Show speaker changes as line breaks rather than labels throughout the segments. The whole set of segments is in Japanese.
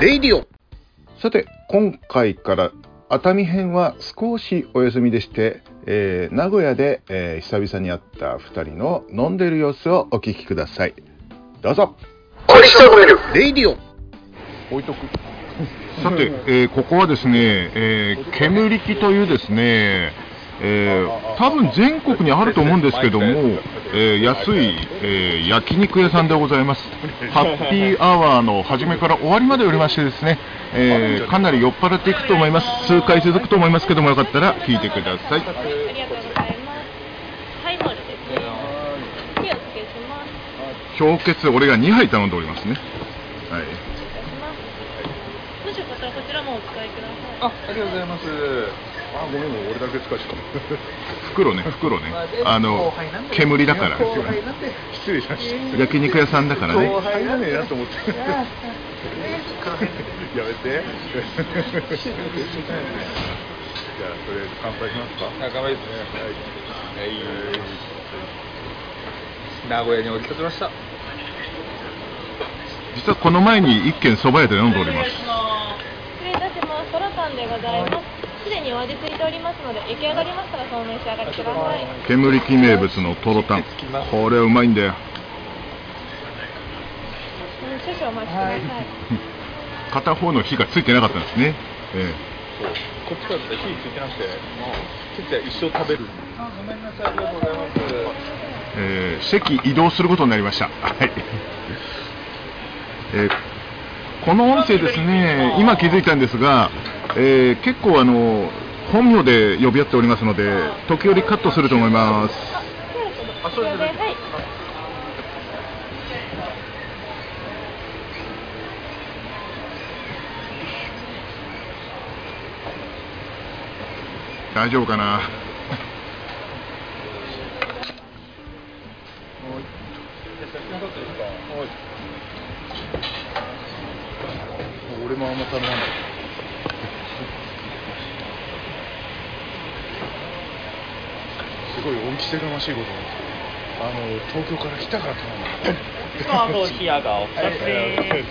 レイディオ。さて今回から熱海編は少しお休みでして、えー名古屋で、えー久々に会った2人の飲んでる様子をお聞きください。どうぞ。レイディオ。置いとく。さて、えーここはですね、えー、煙木というですね、えー多分全国にあると思うんですけども、えー安い、えー焼肉屋さんでございます。ハッピーアワーの初めから終わりまでおりましてですね、えーかなり酔っ払っていくと思います。数回続くと思いますけども、よかったら聞いてください。氷結、俺が2杯頼んでおりますね。はい。
もしよかったらこちらもお使いください。
あ、ありがとうございます。
あ、ごめん、俺だけ使うしか 袋ね、袋ね。あの、煙だから。失礼しました。焼肉屋さんだからね。
入らねえなと思って。やめて。じゃあ、とりあえず乾杯しますか？乾杯ですね。はい。名古屋に降り立ちました。
実はこの前に一軒蕎麦屋で飲んでおります。
失礼いたします。トラタンでございます。すでにお味ついておりますので、出来上がりましたらそのお召し上がりください。
煙木名物のトロタン。これはうまいんだよ。
うん少々お待ちください。
片方の火がついてなかったんですね。え
そう。こっちから火ついてなくて、もう、ついて一生食べる。あ、ごめんなさい。ありがとうございます。
ええー席移動することになりました。はい。えーこの音声ですね、今気づいたんですが、えー結構あの、本名で呼び合っておりますので、時折カットすると思います。
あ、そうです。はい。
大丈夫かな？
俺もあんま頼まない。ごい恩着せがましいことなんですけど、あの東京から来たから頼まない。
あの冷やがお二つで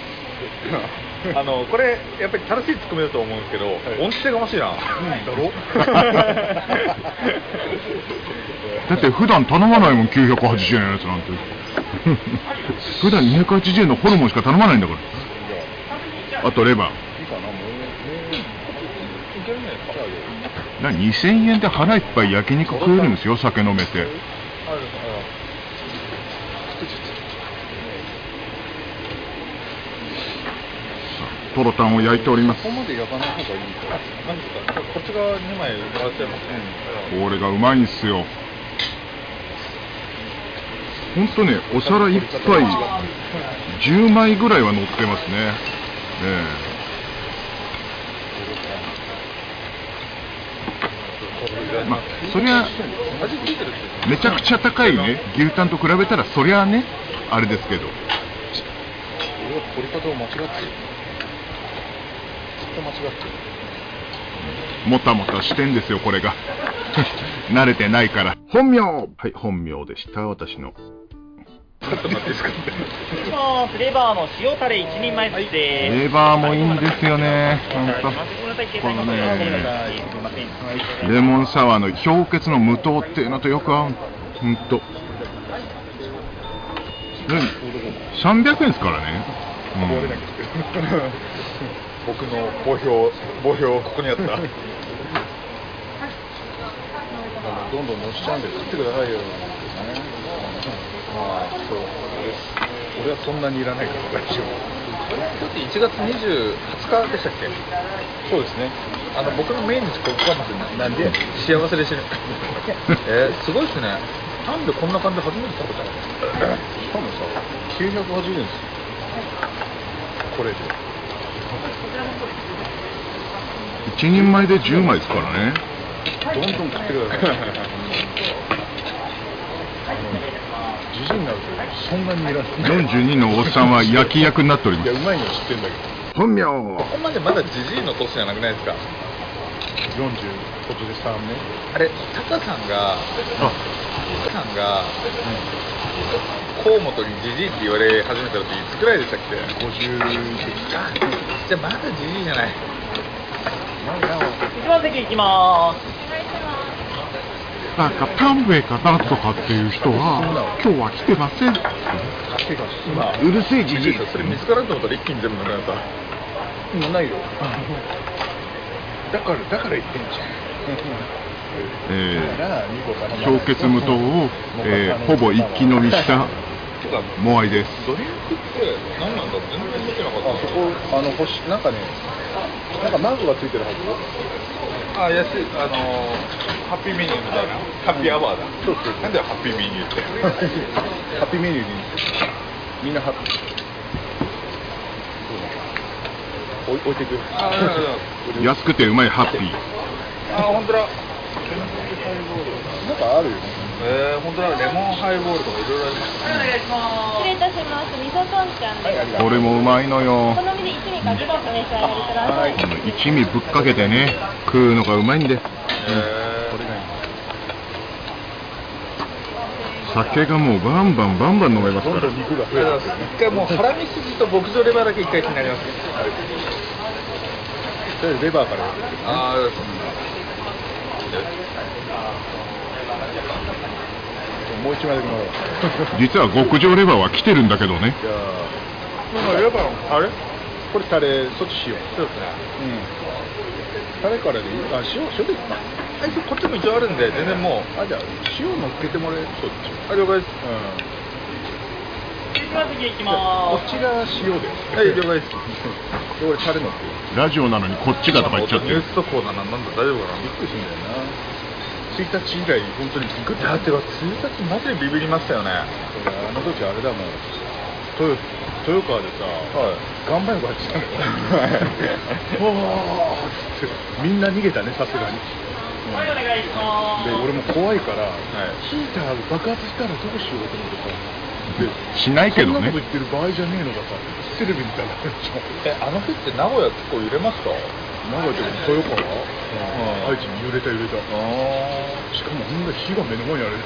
あのこれやっぱり正しいツッコミだと思うんですけど、恩着せがましいな。だろ？
だって普段頼まないもん、980円のやつなんて。普段280円のホルモンしか頼まないんだから。あとレバー。
いいかなもうもういけるね。
な2000円で腹いっぱい焼肉食えるんですよ、酒飲めて。
あるある。
トロタンを焼いております
こ。こまで焼かない方がいいか。なんですか。こっち側2枚もらっちゃいます。
これがうまいんすよ。ほんとね、お皿いっぱい10枚ぐらいは乗ってますね。ええまあ、そりゃ。めちゃくちゃ高いね、牛タンと比べたら、そりゃね、あれですけど。
俺は取り方を間違ってる。ずっと間違ってる。
もたもたしてんですよ、これが。慣れてないから。本名はい、本名でした、私の。
ちょっと待って
フレーバーの塩タレ一人前です。
レバーもいいんですよね、ほんと。
ごめんなさい、携帯の方が
このね。レモンサワーの氷結の無糖っていうのとよく合う。ほんと。で300円ですからね。
壊れなきゃ僕の墓標、墓標、ここに。あった。どんどん乗しちゃうんで、食ってくださいよ。まあ、そう。俺はそんなにいらないから大丈夫。だって1月20 20日でしたっけ？そうですね。あの僕の命日ここかもしれない。なんで幸せで死ぬ。えー、すごいですね。なんでこんな感じで初めて食べたの？しかもさ、980円ですよ。これで。
一人前で10枚ですからね。
どんどん食ってください。じじいになるとそんなにいらない。
42のおっさんは焼き役になっておりま
いや、
す
う。まいのは知ってんだけど。
本名
ここまでまだじじいの年じゃなくないですか。40、今年で3年。あれ、タカさんが、タカさんが、河本にじじいって言われ始めた時いつくらいでしたっけ
50
あじゃあまだじじいじゃない
一番席行きま
なんか丹上かなんとかっていう人は今日は来てません。
今
うるせえじじい
それ見つからんと思ったら一気に全部なくなった
今ないよ。だからだから言ってんじゃん。
えー氷結無糖を、えーほぼ一気飲みしたモアイです。
ドリンクって何なんだ全然見てなかった。
あそこあの星なんかねなんかマークがついてるはずよ。
あ安い。あのーハッピーメニューみたいな。ハッピーアワーだ。
そうそう
なんだよハッピーメニューって？
ハッピーメニューにみんなハッピー。置い置いていく
安くてうまいハッピー。
あ本当だ。
なんかあるよね。
えー、本当だ。レモンハイボールとかいろいろあります。ね
失礼いたします。味噌とんちゃんです。
これもうまいのよ。
お好みで一味かけてお召し上がりください。
この一味ぶっかけてね。食うのがうまいんで
え
これがいい
酒がもうバンバンバンバン飲めますから。
どんどん肉が
ー、
増えてる
一回もうハラミ筋と牧場レバーだけ一回気になります。
とりあえずレバーから
ああ
もう一枚だけもらおう。
実は極上レバーは来てるんだけどね。
じゃあレバーあれ？これタレそっち塩
そうですね。
うん。タレからでいい？あ塩塩でいいか
あいつこっちも一応あるんで全然もう。
あじゃあ塩乗っけてもらえる？そっち。
あ了解です。
うん。
行き
こ
ま
っちが塩で
はい了解です。
で俺タレ乗ってる。
ラジオなのにこっちがとか言っちゃってる
ニュース速報だななんだ大丈夫かな
びっくりするんだよな1日以来本当にビクッて
だってか1日マジでビビりましたよね
あの時あれだもん豊豊川でさ、岩盤浴走ってたのわーっつってみんな逃げたねさすがに、
すはいお願いします
で俺も怖いから、
い。
ヒーター爆発したらどうしようと思ってさで
しないけどね。
そんなこと言ってる場合じゃねえのがさテレビみたいな
えあの日って名古屋結構揺れました？
名古屋とか豊川、愛知に揺れた揺れた。
あ
しかもほんな火が目の前にある。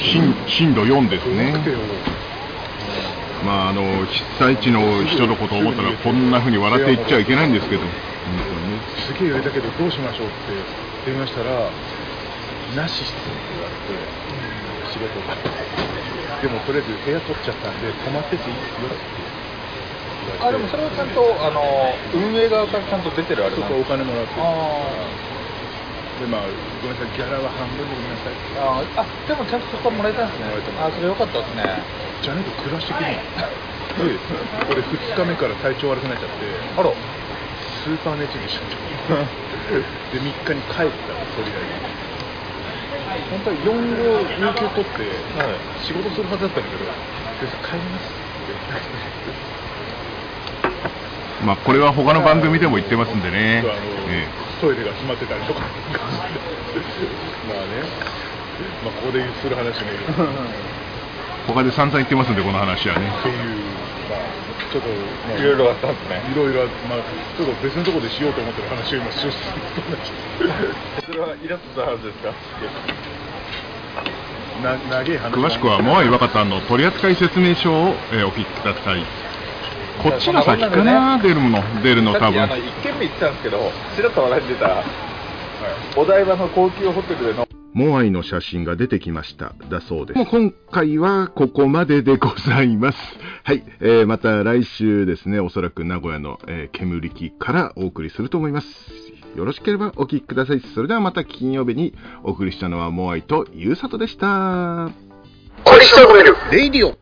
震震度4ですね。まああの被災地の人のことを思ったらこんな風に笑って言っちゃいけないんですけど。本
すげえ揺れたけどどうしましょうって電話したらなしっすって言われて仕事が。でもとりあえず部屋取っちゃったんで泊まってていいっすよって。
あでもそれはちゃんとあの運営側からちゃんと出てるあれ
そうそうお金もらって。
あ
でまあごめんなさいギャラは半分でごめんなさい。
ーあー。あでもちゃんとそこはもらえたんですね。あそれよかったですね。
じゃねえと暮らしてくるので俺2日目から体調悪くなっちゃって。
あら
スーパー熱にしちゃって で3日に帰ったらとりあえず本当は4号有給取って仕事するはずだったんだけど「で帰ります」
まあこれは他の番組でも言ってますんでね。
そうあの、
え
トイレが閉まってたりとかまあね。まあここでする話ね
え他で散々言ってますんでこの話はね。
っていう。まあちょっと、まあ、
いろいろあったんですね
いろいろまあちょっと別のところでしようと思ってる話を今しようと
それはイラッとした話ですか
な長い話
詳しくはモアイ若田の取扱説明書を、えーお聞きくださいこっちが先かな出るの出るの多分
さっきあの1軒目行ってたんですけどちらっと笑ってたお台場の高級ホテルでの
モアイの写真が出てきました。だそうです。今回はここまででございます。はい。えーまた来週ですね、おそらく名古屋の、えー煙木からお送りすると思います。よろしければお聞きください。それではまた金曜日にお送りしたのはモアイとゆうさとでした。
レイディオ